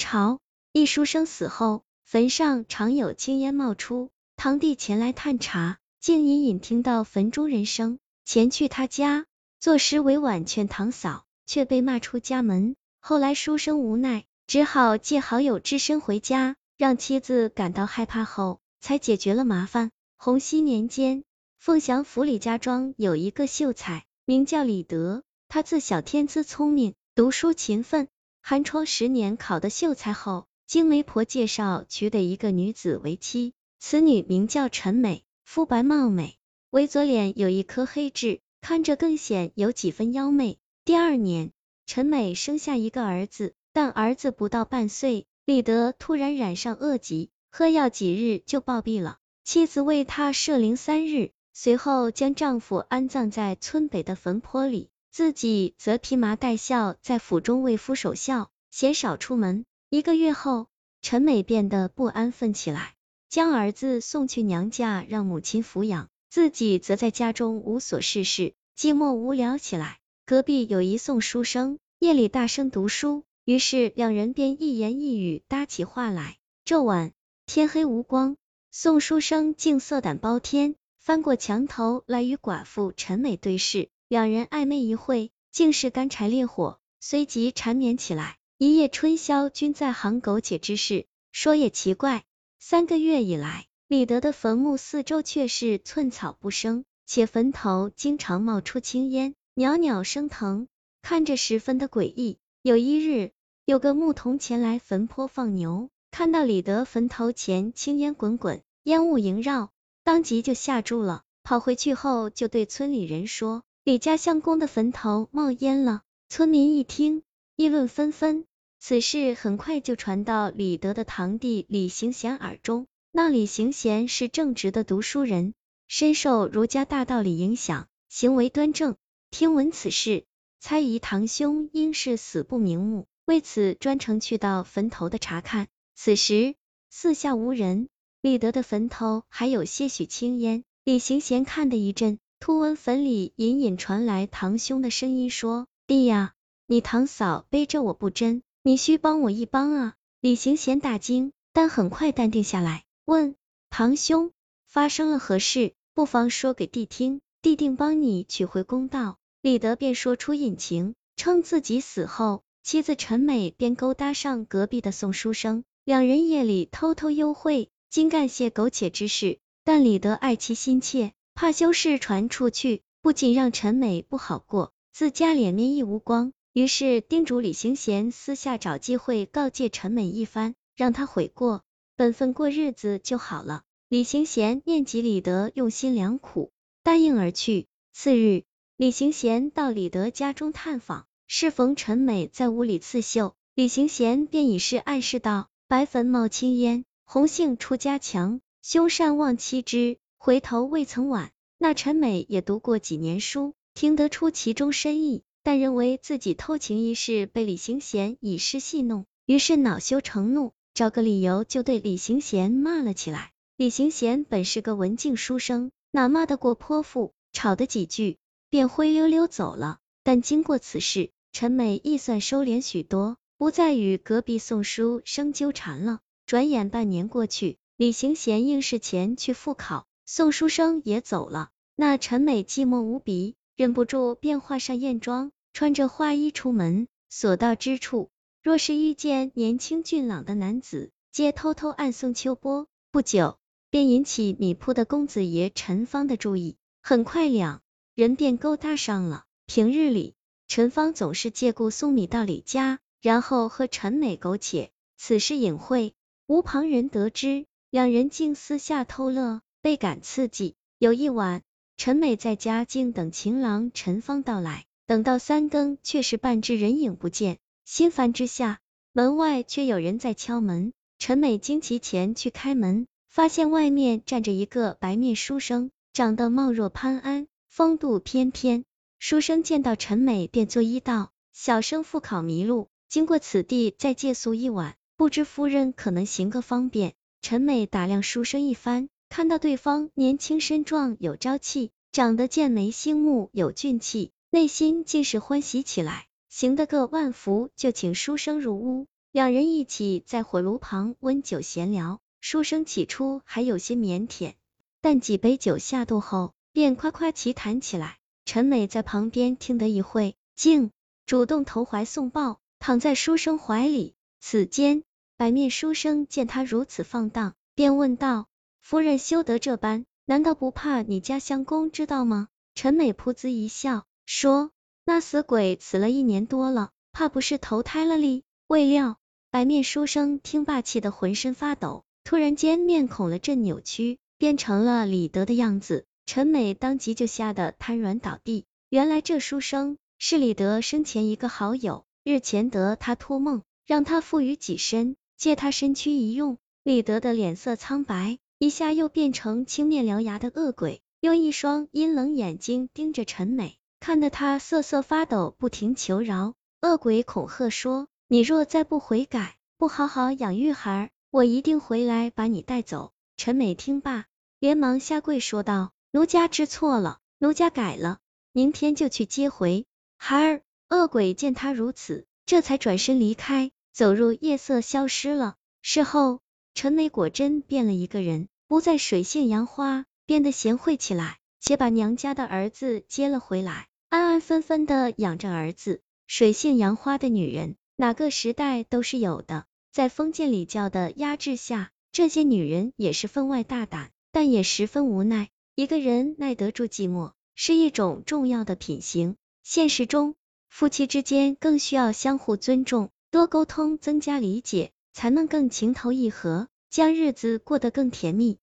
朝，一书生死后，坟上常有青烟冒出。堂弟前来探查，竟隐隐听到坟中人声，前去他家，作诗委婉劝堂嫂，却被骂出家门。后来书生无奈，只好借好友之身回家，让妻子感到害怕后，才解决了麻烦。洪熙年间，凤翔府李家庄有一个秀才，名叫李德，他自小天资聪明，读书勤奋。寒窗十年考的秀才后，经媒婆介绍娶的一个女子为妻。此女名叫陈美，肤白貌美，唯左脸有一颗黑痣，看着更显有几分妖媚。第二年，陈美生下一个儿子，但儿子不到半岁，李德突然染上恶疾，喝药几日就暴毙了。妻子为他设灵三日，随后将丈夫安葬在村北的坟坡里。自己则披麻戴孝，在府中为夫守孝，鲜少出门。一个月后，陈美变得不安分起来，将儿子送去娘家让母亲抚养，自己则在家中无所事事，寂寞无聊起来。隔壁有一宋书生，夜里大声读书，于是两人便一言一语搭起话来。这晚天黑无光，宋书生竟色胆包天，翻过墙头来与寡妇陈美对视。两人暧昧一会，竟是干柴烈火，随即缠绵起来。一夜春宵均在行苟且之事。说也奇怪，三个月以来，李德的坟墓四周却是寸草不生，且坟头经常冒出青烟，袅袅升腾，看着十分的诡异。有一日，有个牧童前来坟坡放牛，看到李德坟头前青烟滚滚，烟雾萦绕，当即就吓住了。跑回去后，就对村里人说。李家相公的坟头冒烟了，村民一听，议论纷纷。此事很快就传到李德的堂弟李行贤耳中。那李行贤是正直的读书人，深受儒家大道理影响，行为端正。听闻此事，猜疑堂兄应是死不瞑目，为此专程去到坟头的查看。此时四下无人，李德的坟头还有些许青烟。李行贤看得一震。突闻坟里隐隐传来堂兄的声音，说：“弟呀，你堂嫂背着我不真，你需帮我一帮啊！”李行贤大惊，但很快淡定下来，问堂兄发生了何事，不妨说给弟听，弟定帮你取回公道。李德便说出隐情，称自己死后，妻子陈美便勾搭上隔壁的宋书生，两人夜里偷偷幽会，竟干些苟且之事。但李德爱妻心切。怕修士传出去，不仅让陈美不好过，自家脸面亦无光。于是叮嘱李行贤私下找机会告诫陈美一番，让他悔过，本分过日子就好了。李行贤念及李德用心良苦，答应而去。次日，李行贤到李德家中探访，适逢陈美在屋里刺绣，李行贤便以示暗示道：“白坟冒青烟，红杏出家墙，兄善忘妻之。”回头未曾晚，那陈美也读过几年书，听得出其中深意，但认为自己偷情一事被李行贤以诗戏弄，于是恼羞成怒，找个理由就对李行贤骂了起来。李行贤本是个文静书生，哪骂得过泼妇，吵得几句，便灰溜溜走了。但经过此事，陈美亦算收敛许多，不再与隔壁宋书生纠缠了。转眼半年过去，李行贤应试前去复考。宋书生也走了，那陈美寂寞无比，忍不住便化上艳妆，穿着花衣出门。所到之处，若是遇见年轻俊朗的男子，皆偷偷暗送秋波。不久，便引起米铺的公子爷陈芳的注意。很快，两人便勾搭上了。平日里，陈芳总是借故送米到李家，然后和陈美苟且。此事隐晦，无旁人得知，两人竟私下偷乐。倍感刺激。有一晚，陈美在家静等情郎陈芳到来，等到三更，却是半只人影不见。心烦之下，门外却有人在敲门。陈美惊奇前去开门，发现外面站着一个白面书生，长得貌若潘安，风度翩翩。书生见到陈美，便作揖道：“小生复考迷路，经过此地，再借宿一晚，不知夫人可能行个方便？”陈美打量书生一番。看到对方年轻身壮有朝气，长得剑眉星目有俊气，内心竟是欢喜起来，行得个万福，就请书生入屋。两人一起在火炉旁温酒闲聊。书生起初还有些腼腆，但几杯酒下肚后，便夸夸其谈起来。陈美在旁边听得一会，竟主动投怀送抱，躺在书生怀里。此间，白面书生见他如此放荡，便问道：“夫人休得这般，难道不怕你家相公知道吗？”陈美噗呲一笑，说：“那死鬼死了一年多了，怕不是投胎了哩？”未料，白面书生听罢，气得浑身发抖。突然间，面孔了阵扭曲，变成了李德的样子。陈美当即就吓得瘫软倒地。原来这书生是李德生前一个好友，日前得他托梦，让他赋予己身，借他身躯一用。李德的脸色苍白，一下又变成青面獠牙的恶鬼，用一双阴冷眼睛盯着陈美，看得他瑟瑟发抖，不停求饶。恶鬼恐吓说：“你若再不悔改，不好好养育孩儿。”我一定回来把你带走。陈美听罢，连忙下跪说道：“奴家知错了，奴家改了，明天就去接回孩儿。”恶鬼见他如此，这才转身离开，走入夜色，消失了。事后，陈梅果真变了一个人，不再水性杨花，变得贤惠起来，且把娘家的儿子接了回来，安安分分的养着儿子。水性杨花的女人，哪个时代都是有的。在封建礼教的压制下，这些女人也是分外大胆，但也十分无奈。一个人耐得住寂寞，是一种重要的品行。现实中，夫妻之间更需要相互尊重，多沟通，增加理解，才能更情投意合，将日子过得更甜蜜。